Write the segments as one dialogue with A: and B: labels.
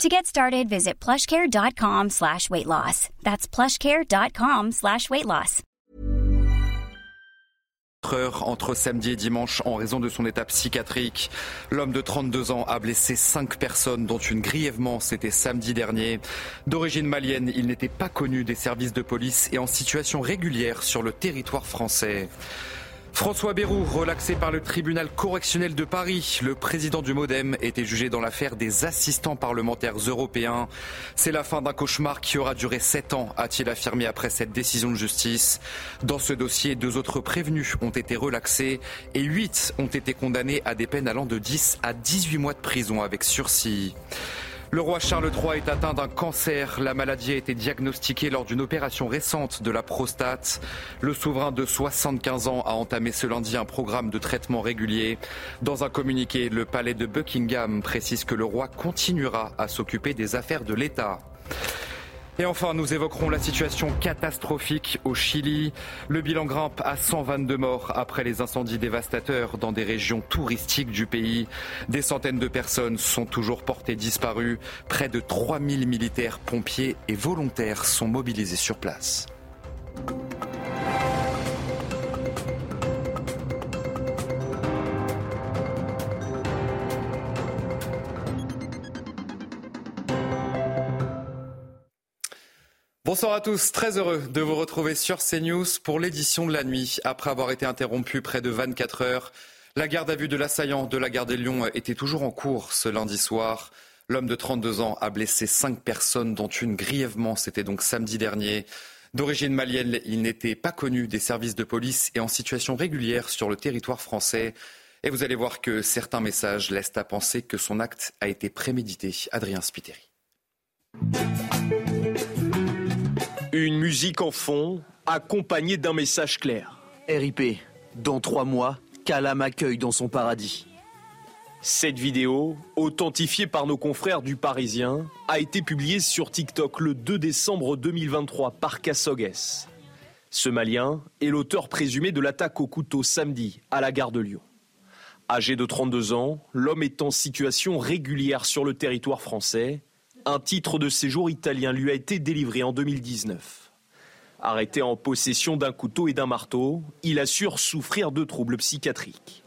A: To get started, visit plushcare.com slash weight loss. That's plushcare.com slash weight loss.
B: Entre samedi et dimanche en raison de son état psychiatrique. L'homme de 32 ans a blessé 5 personnes, dont une grièvement, c'était samedi dernier. D'origine malienne, il n'était pas connu des services de police et en situation régulière sur le territoire français. François Bayrou, relaxé par le tribunal correctionnel de Paris. Le président du Modem était jugé dans l'affaire des assistants parlementaires européens. C'est la fin d'un cauchemar qui aura duré sept ans, a-t-il affirmé après cette décision de justice. Dans ce dossier, deux autres prévenus ont été relaxés et huit ont été condamnés à des peines allant de 10 à 18 mois de prison avec sursis. Le roi Charles III est atteint d'un cancer. La maladie a été diagnostiquée lors d'une opération récente de la prostate. Le souverain de 75 ans a entamé ce lundi un programme de traitement régulier. Dans un communiqué, le palais de Buckingham précise que le roi continuera à s'occuper des affaires de l'État. Et enfin, nous évoquerons la situation catastrophique au Chili. Le bilan grimpe à 122 morts après les incendies dévastateurs dans des régions touristiques du pays. Des centaines de personnes sont toujours portées disparues. Près de 3000 militaires, pompiers et volontaires sont mobilisés sur place. Bonsoir à tous, très heureux de vous retrouver sur CNews pour l'édition de la nuit. Après avoir été interrompu près de 24 heures, la garde à vue de l'assaillant de la gare des Lyon était toujours en cours ce lundi soir. L'homme de 32 ans a blessé cinq personnes, dont une grièvement. C'était donc samedi dernier. D'origine malienne, il n'était pas connu des services de police et en situation régulière sur le territoire français. Et vous allez voir que certains messages laissent à penser que son acte a été prémédité. Adrien Spiteri.
C: Musique en fond, accompagnée d'un message clair.
D: RIP, dans trois mois, Kala m'accueille dans son paradis.
C: Cette vidéo, authentifiée par nos confrères du Parisien, a été publiée sur TikTok le 2 décembre 2023 par Kassogues. Ce Malien est l'auteur présumé de l'attaque au couteau samedi à la gare de Lyon. Âgé de 32 ans, l'homme est en situation régulière sur le territoire français un titre de séjour italien lui a été délivré en 2019. Arrêté en possession d'un couteau et d'un marteau, il assure souffrir de troubles psychiatriques.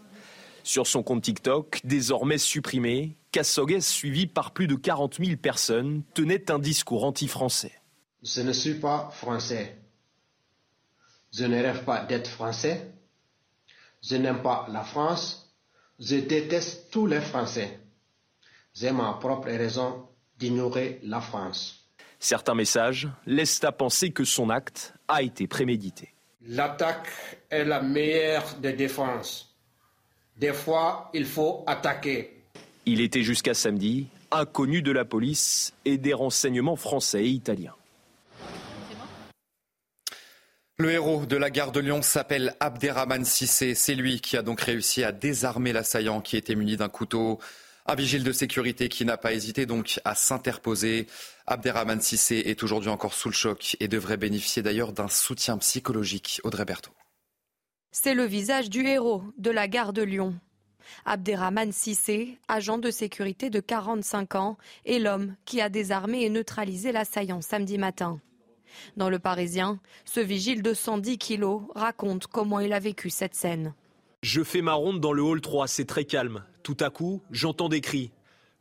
C: Sur son compte TikTok, désormais supprimé, Kassogues, suivi par plus de 40 000 personnes, tenait un discours anti-français.
E: Je ne suis pas français. Je ne rêve pas d'être français. Je n'aime pas la France. Je déteste tous les Français. J'ai ma propre raison d'ignorer la France.
C: Certains messages laissent à penser que son acte a été prémédité.
E: L'attaque est la meilleure des défenses. Des fois, il faut attaquer.
C: Il était jusqu'à samedi inconnu de la police et des renseignements français et italiens.
B: Le héros de la gare de Lyon s'appelle Abderrahman Sissé. C'est lui qui a donc réussi à désarmer l'assaillant qui était muni d'un couteau. Un vigile de sécurité qui n'a pas hésité donc à s'interposer. Abderrahman Sissé est aujourd'hui encore sous le choc et devrait bénéficier d'ailleurs d'un soutien psychologique. Audrey Berthaud.
F: C'est le visage du héros de la gare de Lyon. Abderrahman Sissé, agent de sécurité de 45 ans, est l'homme qui a désarmé et neutralisé l'assaillant samedi matin. Dans le Parisien, ce vigile de 110 kilos raconte comment il a vécu cette scène.
C: Je fais ma ronde dans le hall 3, c'est très calme. Tout à coup, j'entends des cris.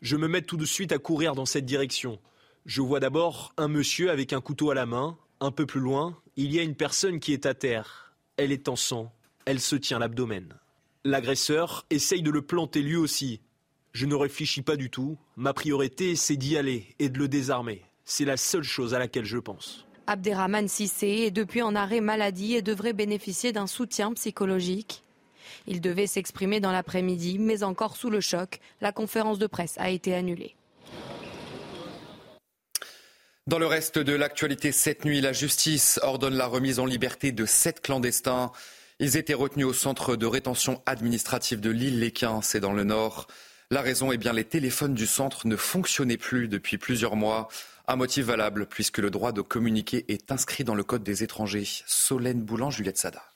C: Je me mets tout de suite à courir dans cette direction. Je vois d'abord un monsieur avec un couteau à la main. Un peu plus loin, il y a une personne qui est à terre. Elle est en sang. Elle se tient l'abdomen. L'agresseur essaye de le planter lui aussi. Je ne réfléchis pas du tout. Ma priorité, c'est d'y aller et de le désarmer. C'est la seule chose à laquelle je pense.
F: Abderrahman Sissé est depuis en arrêt maladie et devrait bénéficier d'un soutien psychologique. Il devait s'exprimer dans l'après-midi, mais encore sous le choc, la conférence de presse a été annulée.
B: Dans le reste de l'actualité cette nuit, la justice ordonne la remise en liberté de sept clandestins. Ils étaient retenus au centre de rétention administrative de l'île Léquin, c'est dans le nord. La raison est bien les téléphones du centre ne fonctionnaient plus depuis plusieurs mois. Un motif valable puisque le droit de communiquer est inscrit dans le Code des étrangers. Solène Boulan, Juliette Sada.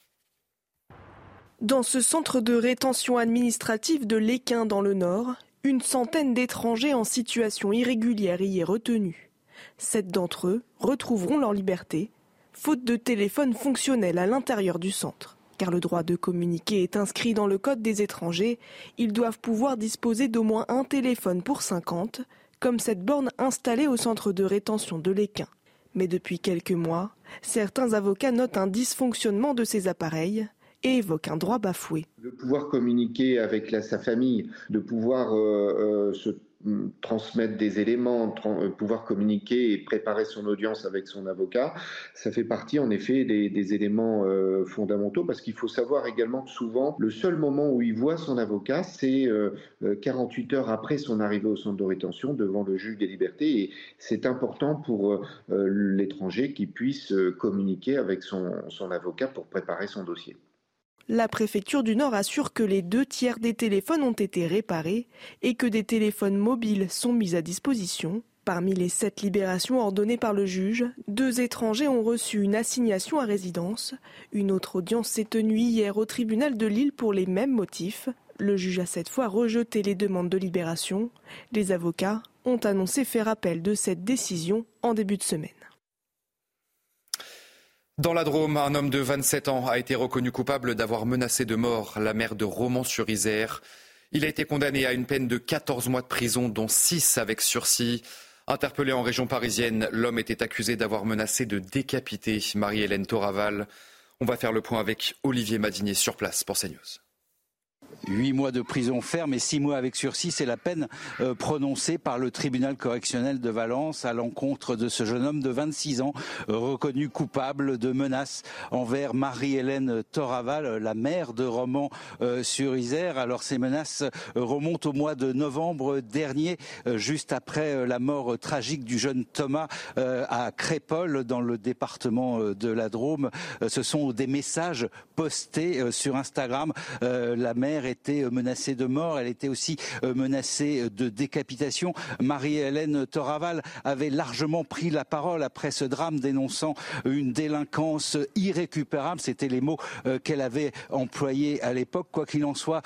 G: Dans ce centre de rétention administrative de l'Équin dans le Nord, une centaine d'étrangers en situation irrégulière y est retenue. Sept d'entre eux retrouveront leur liberté, faute de téléphone fonctionnel à l'intérieur du centre. Car le droit de communiquer est inscrit dans le Code des étrangers, ils doivent pouvoir disposer d'au moins un téléphone pour 50, comme cette borne installée au centre de rétention de l'Équin. Mais depuis quelques mois, certains avocats notent un dysfonctionnement de ces appareils et évoquent un droit bafoué.
H: De pouvoir communiquer avec sa famille, de pouvoir euh, euh, se transmettre des éléments, euh, pouvoir communiquer et préparer son audience avec son avocat, ça fait partie en effet des, éléments fondamentaux parce qu'il faut savoir également que souvent le seul moment où il voit son avocat, c'est 48 euh, heures après son arrivée au centre de rétention devant le juge des libertés et c'est important pour l'étranger qu'il puisse communiquer avec son avocat pour préparer son dossier.
G: La préfecture du Nord assure que les deux tiers des téléphones ont été réparés et que des téléphones mobiles sont mis à disposition. Parmi les sept libérations ordonnées par le juge, deux étrangers ont reçu une assignation à résidence. Une autre audience s'est tenue hier au tribunal de Lille pour les mêmes motifs. Le juge a cette fois rejeté les demandes de libération. Les avocats ont annoncé faire appel de cette décision en début de semaine.
B: Dans la Drôme, un homme de 27 ans a été reconnu coupable d'avoir menacé de mort la mère de Romans-sur-Isère. Il a été condamné à une peine de 14 mois de prison, dont 6 avec sursis. Interpellé en région parisienne, l'homme était accusé d'avoir menacé de décapiter Marie-Hélène Toraval. On va faire le point avec Olivier Madinier sur place pour CNews.
I: Huit mois de prison ferme et six mois avec sursis, c'est la peine euh, prononcée par le tribunal correctionnel de Valence à l'encontre de ce jeune homme de 26 ans, reconnu coupable de menaces envers Marie-Hélène Toraval, la mère de Roman euh, sur Isère. Alors ces menaces remontent au mois de novembre dernier, euh, juste après la mort tragique du jeune Thomas à Crépole, dans le département de la Drôme. Ce sont des messages postés sur Instagram. La mère était euh, menacée de mort, elle était aussi euh, menacée de décapitation. Marie-Hélène Toraval avait largement pris la parole après ce drame dénonçant une délinquance irrécupérable. C'était les mots euh, qu'elle avait employés à l'époque. Quoi qu'il en soit,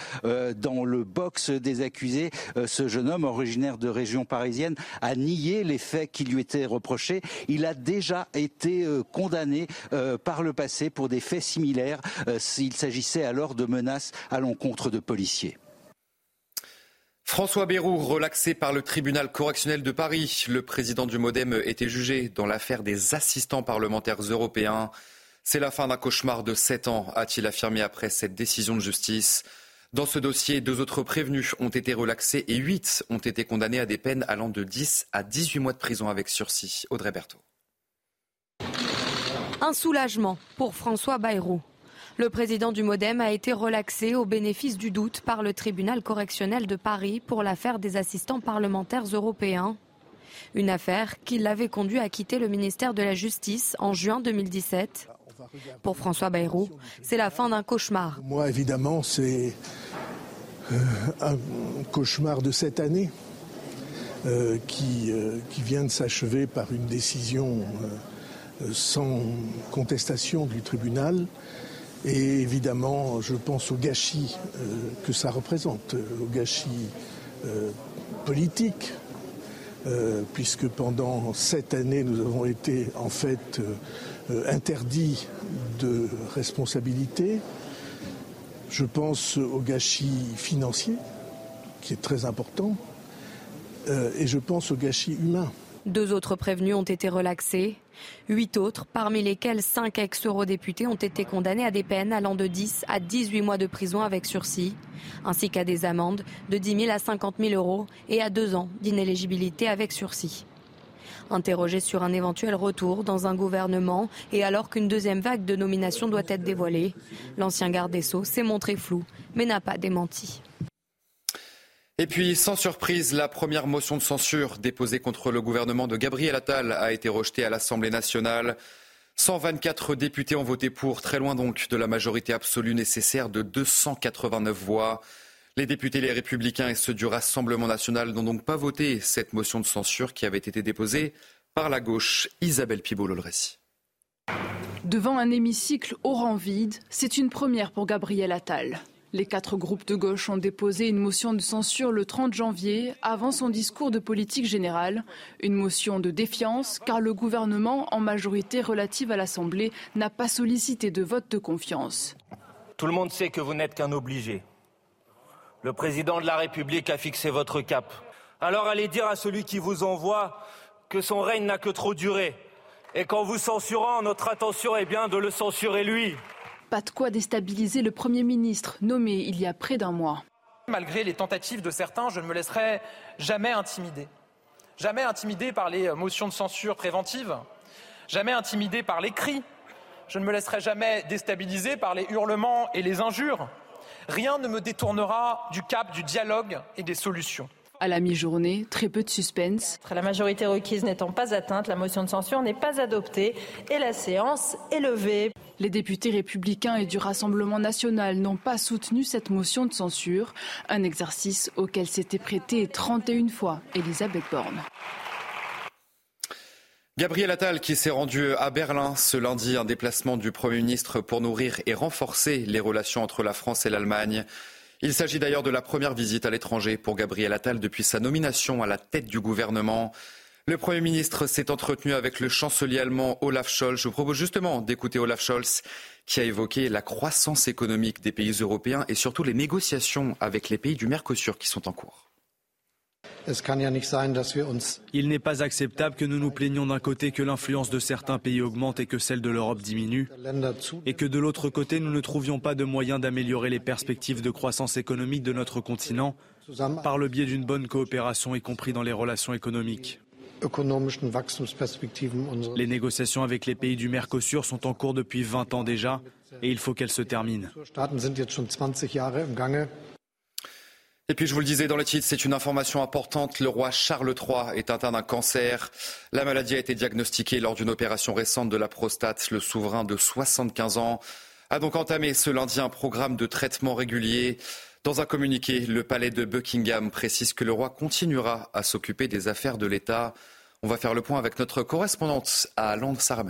I: dans le box des accusés, ce jeune homme originaire de région parisienne a nié les faits qui lui étaient reprochés. Il a déjà été condamné par le passé pour des faits similaires. Il s'agissait alors de menaces à l'encontre de policiers.
B: François Bayrou, relaxé par le tribunal correctionnel de Paris. Le président du Modem était jugé dans l'affaire des assistants parlementaires européens. C'est la fin d'un cauchemar de sept ans, a-t-il affirmé après cette décision de justice. Dans ce dossier, deux autres prévenus ont été relaxés et huit ont été condamnés à des peines allant de 10 à 18 mois de prison avec sursis. Audrey Berthaud.
F: Un soulagement pour François Bayrou. Le président du Modem a été relaxé au bénéfice du doute par le tribunal correctionnel de Paris pour l'affaire des assistants parlementaires européens. Une affaire qui l'avait conduit à quitter le ministère de la Justice en juin 2017. Pour François Bayrou, c'est la fin d'un cauchemar.
J: Moi, évidemment, c'est euh, un cauchemar de cette année euh, euh, qui, vient de s'achever par une décision sans contestation du tribunal. Et évidemment, je pense au gâchis euh, que ça représente, au gâchis euh, politique, euh, puisque pendant sept années, nous avons été en fait interdits de responsabilité. Je pense au gâchis financier, qui est très important, et je pense au gâchis humain.
F: Deux autres prévenus ont été relaxés. Huit autres, parmi lesquels cinq ex-eurodéputés, ont été condamnés à des peines allant de 10 à 18 mois de prison avec sursis, ainsi qu'à des amendes de 10 000 à 50 000 euros et à deux ans d'inéligibilité avec sursis. Interrogé sur un éventuel retour dans un gouvernement et alors qu'une deuxième vague de nominations doit être dévoilée, l'ancien garde des Sceaux s'est montré flou mais n'a pas démenti.
B: Et puis, sans surprise, la première motion de censure déposée contre le gouvernement de Gabriel Attal a été rejetée à l'Assemblée nationale. 124 députés ont voté pour, très loin donc de la majorité absolue nécessaire de 289 voix. Les députés les républicains et ceux du Rassemblement national n'ont donc pas voté cette motion de censure qui avait été déposée par la gauche. Isabelle Pibault, le.
K: Devant un hémicycle au rang vide, c'est une première pour Gabriel Attal. Les quatre groupes de gauche ont déposé une motion de censure le 30 janvier, avant son discours de politique générale. Une motion de défiance, car le gouvernement, en majorité relative à l'Assemblée, n'a pas sollicité de vote de confiance.
L: Tout le monde sait que vous n'êtes qu'un obligé. Le président de la République a fixé votre cap. Alors allez dire à celui qui vous envoie que son règne n'a que trop duré. Et qu'en vous censurant, notre intention est bien de le censurer lui.
K: Pas de quoi déstabiliser le Premier ministre, nommé il y a près d'un mois.
M: Malgré les tentatives de certains, je ne me laisserai jamais intimider. Jamais intimidé par les motions de censure préventive, jamais intimidé par les cris. Je ne me laisserai jamais déstabiliser par les hurlements et les injures. Rien ne me détournera du cap du dialogue et des solutions.
K: À la mi-journée, très peu de suspense.
N: La majorité requise n'étant pas atteinte, la motion de censure n'est pas adoptée et la séance est levée.
K: Les députés républicains et du Rassemblement national n'ont pas soutenu cette motion de censure, un exercice auquel s'était prêté 31 fois Elisabeth Borne.
B: Gabriel Attal qui s'est rendu à Berlin ce lundi, un déplacement du Premier ministre pour nourrir et renforcer les relations entre la France et l'Allemagne. Il s'agit d'ailleurs de la première visite à l'étranger pour Gabriel Attal depuis sa nomination à la tête du gouvernement. Le Premier ministre s'est entretenu avec le chancelier allemand Olaf Scholz. Je vous propose justement d'écouter Olaf Scholz qui a évoqué la croissance économique des pays européens et surtout les négociations avec les pays du Mercosur qui sont en cours.
O: Il n'est pas acceptable que nous nous plaignions d'un côté que l'influence de certains pays augmente et que celle de l'Europe diminue, et que de l'autre côté nous ne trouvions pas de moyens d'améliorer les perspectives de croissance économique de notre continent par le biais d'une bonne coopération, y compris dans les relations économiques. Les négociations avec les pays du Mercosur sont en cours depuis 20 ans déjà et il faut qu'elles se terminent.
B: Et puis je vous le disais dans le titre, c'est une information importante. Le roi Charles III est atteint d'un cancer. La maladie a été diagnostiquée lors d'une opération récente de la prostate. Le souverain de 75 ans a donc entamé ce lundi un programme de traitement régulier. Dans un communiqué, le palais de Buckingham précise que le roi continuera à s'occuper des affaires de l'État. On va faire le point avec notre correspondante à Londres, Sarah.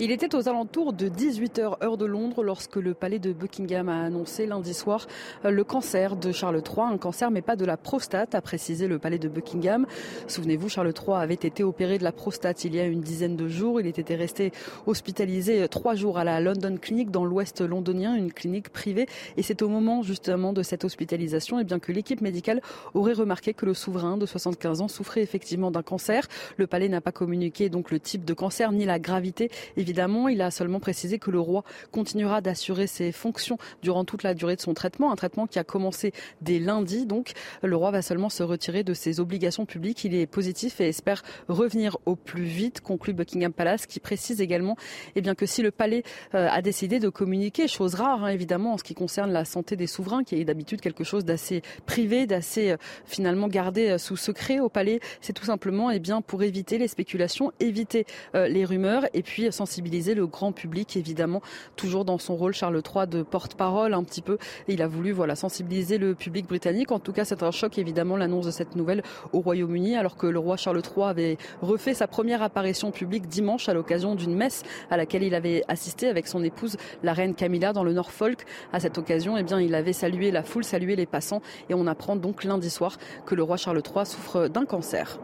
P: Il était aux alentours de 18h heure de Londres lorsque le palais de Buckingham a annoncé lundi soir euh, le cancer de Charles III, un cancer mais pas de la prostate, a précisé le palais de Buckingham. Souvenez-vous, Charles III avait été opéré de la prostate il y a une dizaine de jours. Il était resté hospitalisé trois jours à la London Clinic dans l'ouest londonien, une clinique privée. Et c'est au moment justement de cette hospitalisation eh bien, que l'équipe médicale aurait remarqué que le souverain de 75 ans souffrait effectivement d'un cancer. Le palais n'a pas communiqué donc le type de cancer ni la gravité. Évidemment, il a seulement précisé que le roi continuera d'assurer ses fonctions durant toute la durée de son traitement, un traitement qui a commencé dès lundi. Donc, le roi va seulement se retirer de ses obligations publiques. Il est positif et espère revenir au plus vite, conclut Buckingham Palace, qui précise également eh bien, que si le palais euh, a décidé de communiquer, chose rare hein, évidemment en ce qui concerne la santé des souverains, qui est d'habitude quelque chose d'assez privé, d'assez euh, finalement gardé euh, sous secret au palais, c'est tout simplement eh bien, pour éviter les spéculations, éviter les rumeurs et puis sensibiliser sensibiliser le grand public, évidemment, toujours dans son rôle, Charles III, de porte-parole un petit peu. il a voulu voilà, sensibiliser le public britannique. En tout cas, c'est un choc, évidemment, l'annonce de cette nouvelle au Royaume-Uni, alors que le roi Charles III avait refait sa première apparition publique dimanche à l'occasion d'une messe à laquelle il avait assisté avec son épouse, la reine Camilla, dans le Norfolk. À cette occasion, eh bien, il avait salué la foule, salué les passants. Et on apprend donc lundi soir que le roi Charles III souffre d'un cancer.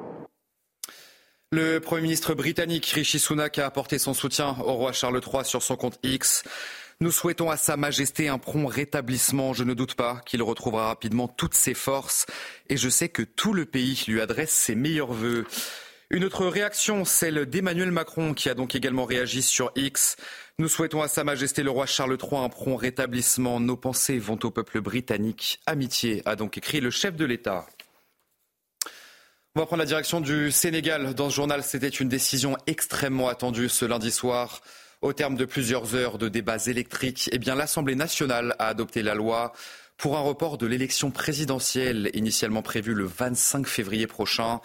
B: Le Premier ministre britannique Rishi Sunak a apporté son soutien au roi Charles III sur son compte X. Nous souhaitons à Sa Majesté un prompt rétablissement. Je ne doute pas qu'il retrouvera rapidement toutes ses forces et je sais que tout le pays lui adresse ses meilleurs vœux. Une autre réaction, celle d'Emmanuel Macron qui a donc également réagi sur X. Nous souhaitons à Sa Majesté le roi Charles III un prompt rétablissement. Nos pensées vont au peuple britannique. Amitié, a donc écrit le chef de l'État. On va prendre la direction du Sénégal. Dans ce journal, c'était une décision extrêmement attendue ce lundi soir. Au terme de plusieurs heures de débats électriques, eh l'Assemblée nationale a adopté la loi pour un report de l'élection présidentielle initialement prévue le 25 février prochain.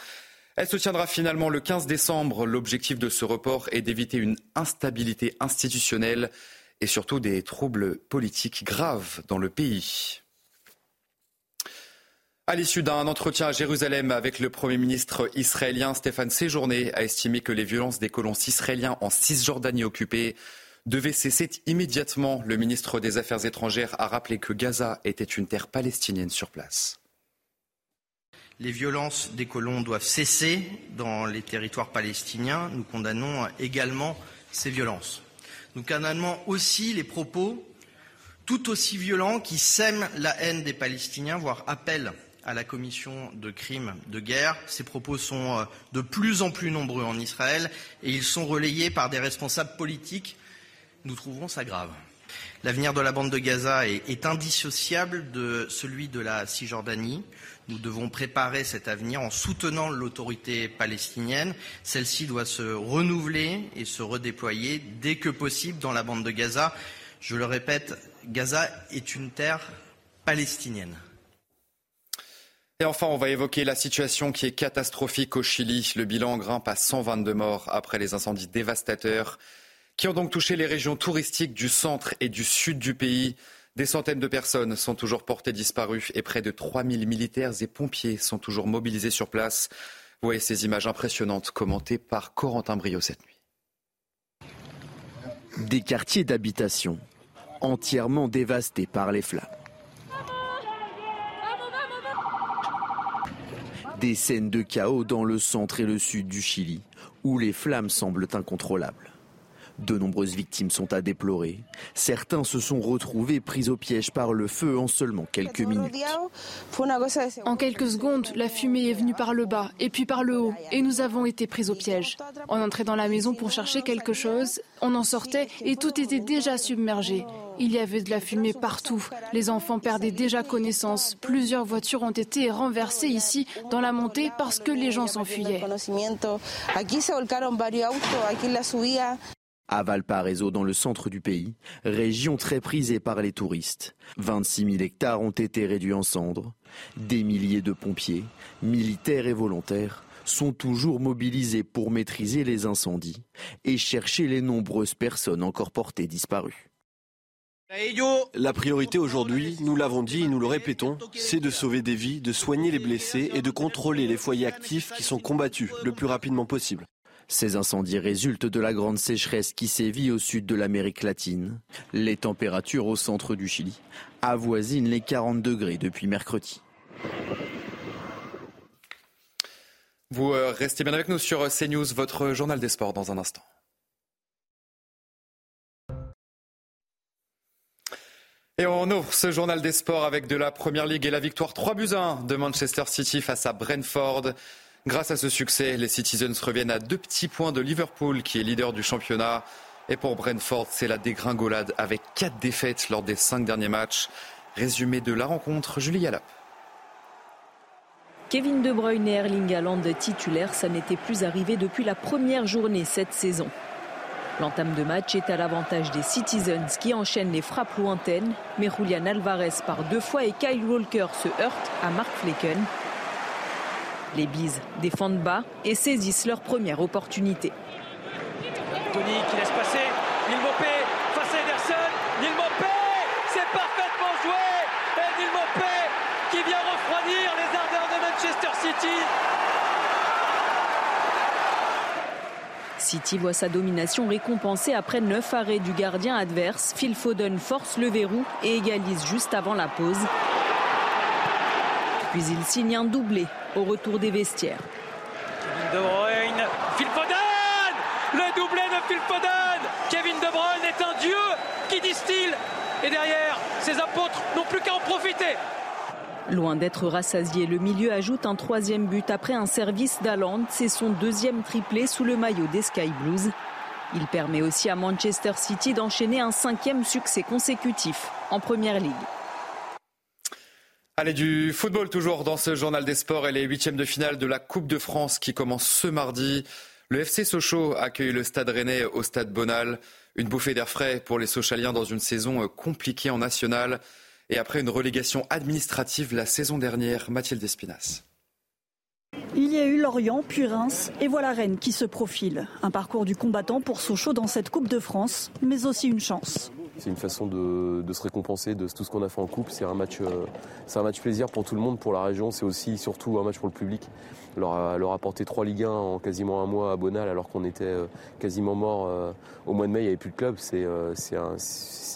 B: Elle se tiendra finalement le 15 décembre. L'objectif de ce report est d'éviter une instabilité institutionnelle et surtout des troubles politiques graves dans le pays. À l'issue d'un entretien à Jérusalem avec le Premier ministre israélien Stéphane Séjourné a estimé que les violences des colons israéliens en Cisjordanie occupée devaient cesser immédiatement. Le ministre des Affaires étrangères a rappelé que Gaza était une terre palestinienne sur place.
Q: Les violences des colons doivent cesser dans les territoires palestiniens. Nous condamnons également ces violences. Nous condamnons aussi les propos tout aussi violents qui sèment la haine des Palestiniens, voire appellent à la commission de crimes de guerre. Ces propos sont euh, de plus en plus nombreux en Israël et ils sont relayés par des responsables politiques. Nous trouvons ça grave. L'avenir de la bande de Gaza est, est, indissociable de celui de la Cisjordanie. Nous devons préparer cet avenir en soutenant l'autorité palestinienne. Celle-ci doit se renouveler et se redéployer dès que possible dans la bande de Gaza. Je le répète, Gaza est une terre palestinienne.
B: Et enfin, on va évoquer la situation qui est catastrophique au Chili. Le bilan grimpe à 122 morts après les incendies dévastateurs qui ont donc touché les régions touristiques du centre et du sud du pays. Des centaines de personnes sont toujours portées disparues et près de 3000 militaires et pompiers sont toujours mobilisés sur place. Vous voyez ces images impressionnantes commentées par Corentin Brio cette nuit.
R: Des quartiers d'habitation entièrement dévastés par les flammes. Des scènes de chaos dans le centre et le sud du Chili, où les flammes semblent incontrôlables. De nombreuses victimes sont à déplorer. Certains se sont retrouvés pris au piège par le feu en seulement quelques minutes.
K: En quelques secondes, la fumée est venue par le bas et puis par le haut et nous avons été pris au piège. On entrait dans la maison pour chercher quelque chose, on en sortait et tout était déjà submergé. Il y avait de la fumée partout. Les enfants perdaient déjà connaissance. Plusieurs voitures ont été renversées ici dans la montée parce que les gens s'enfuyaient.
R: À Valparaiso, dans le centre du pays, région très prisée par les touristes. 26 000 hectares ont été réduits en cendres. Des milliers de pompiers, militaires et volontaires, sont toujours mobilisés pour maîtriser les incendies et chercher les nombreuses personnes encore portées disparues.
S: La priorité aujourd'hui, nous l'avons dit et nous le répétons, c'est de sauver des vies, de soigner les blessés et de contrôler les foyers actifs qui sont combattus le plus rapidement possible.
R: Ces incendies résultent de la grande sécheresse qui sévit au sud de l'Amérique latine. Les températures au centre du Chili avoisinent les 40 degrés depuis mercredi.
B: Vous euh, restez bien avec nous sur CNews, votre journal des sports dans un instant. Et on ouvre ce journal des sports avec de la Première Ligue et la victoire 3 buts 1 de Manchester City face à Brentford. Grâce à ce succès, les Citizens reviennent à deux petits points de Liverpool qui est leader du championnat. Et pour Brentford, c'est la dégringolade avec quatre défaites lors des cinq derniers matchs. Résumé de la rencontre, Julie Yalop.
T: Kevin De Bruyne et Erling Haaland titulaires, ça n'était plus arrivé depuis la première journée cette saison. L'entame de match est à l'avantage des Citizens qui enchaînent les frappes lointaines, mais Julian Alvarez par deux fois et Kyle Walker se heurtent à Mark Flecken. Les Bises défendent bas et saisissent leur première opportunité.
U: Tony qui laisse passer, Neil Mopé face à Ederson, Neil Mopé, c'est parfaitement joué et Neil Mopé qui vient refroidir les ardeurs de Manchester City.
T: City voit sa domination récompensée après neuf arrêts du gardien adverse. Phil Foden force le verrou et égalise juste avant la pause. Puis il signe un doublé au retour des vestiaires.
U: Kevin De Bruyne, Phil Foden Le doublé de Phil Foden Kevin De Bruyne est un dieu qui distille et derrière, ses apôtres n'ont plus qu'à en profiter.
T: Loin d'être rassasié, le milieu ajoute un troisième but après un service d'Aland. C'est son deuxième triplé sous le maillot des Sky Blues. Il permet aussi à Manchester City d'enchaîner un cinquième succès consécutif en Première Ligue.
B: Allez, du football toujours dans ce journal des sports et les huitièmes de finale de la Coupe de France qui commence ce mardi. Le FC Sochaux accueille le Stade Rennais au Stade Bonal. Une bouffée d'air frais pour les Sochaliens dans une saison compliquée en nationale. Et après une relégation administrative la saison dernière, Mathilde Espinas.
V: Il y a eu Lorient, puis Reims, et voilà Rennes qui se profile. Un parcours du combattant pour Sochaux dans cette Coupe de France, mais aussi une chance.
W: C'est une façon de, se récompenser de tout ce qu'on a fait en coupe. C'est un match, euh, c'est un match plaisir pour tout le monde, pour la région. C'est aussi surtout un match pour le public. Leur, leur apporter trois Ligue 1 en quasiment un mois à Bonal, alors qu'on était euh, quasiment mort euh, au mois de mai. Il n'y avait plus de club. C'est,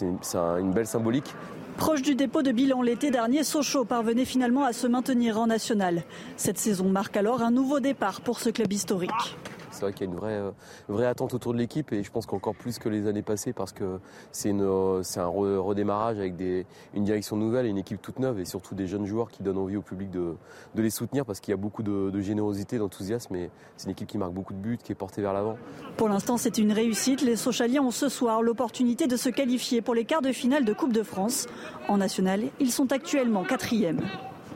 W: une belle symbolique.
V: Proche du dépôt de bilan l'été dernier, Sochaux parvenait finalement à se maintenir en national. Cette saison marque alors un nouveau départ pour ce club historique
W: c'est vrai qu'il y a une vraie, euh, vraie attente autour de l'équipe et je pense qu'encore plus que les années passées parce que c'est euh, un redémarrage avec des, une direction nouvelle et une équipe toute neuve et surtout des jeunes joueurs qui donnent envie au public de, de les soutenir parce qu'il y a beaucoup de, de générosité, d'enthousiasme et c'est une équipe qui marque beaucoup de buts, qui est portée vers l'avant.
V: Pour l'instant, c'est une réussite. Les Sochaliens ont ce soir l'opportunité de se qualifier pour les quarts de finale de Coupe de France. En national, ils sont actuellement quatrième.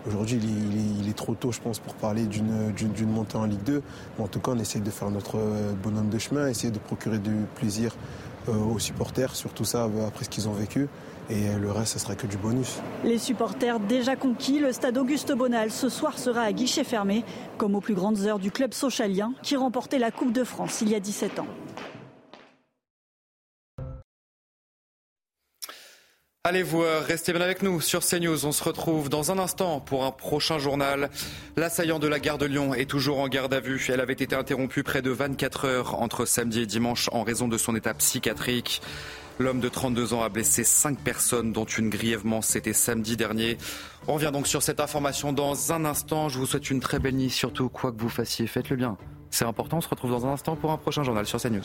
X: Aujourd'hui, il, est trop tôt, je pense, pour parler d'une montée en Ligue 2. en tout cas, on essaye de faire notre euh, bonhomme de chemin, essayer de procurer du plaisir euh, aux supporters, surtout ça euh, après ce qu'ils ont vécu. Et le reste, ce sera que du bonus.
V: Les supporters déjà conquis, le stade Auguste Bonal ce soir sera à guichet fermé, comme aux plus grandes heures du club socialien qui remportait la Coupe de France il y a 17 ans.
B: Allez vous restez bien avec nous sur CNews. On se retrouve dans un instant pour un prochain journal. L'assaillant de la gare de Lyon est toujours en garde à vue. Elle avait été interrompue près de 24 heures entre samedi et dimanche en raison de son état psychiatrique. L'homme de 32 ans a blessé 5 personnes, dont une grièvement. C'était samedi dernier. On revient donc sur cette information dans un instant. Je vous souhaite une très belle nuit. Surtout, quoi que vous fassiez, faites-le bien. C'est important. On se retrouve dans un instant pour un prochain journal sur CNews.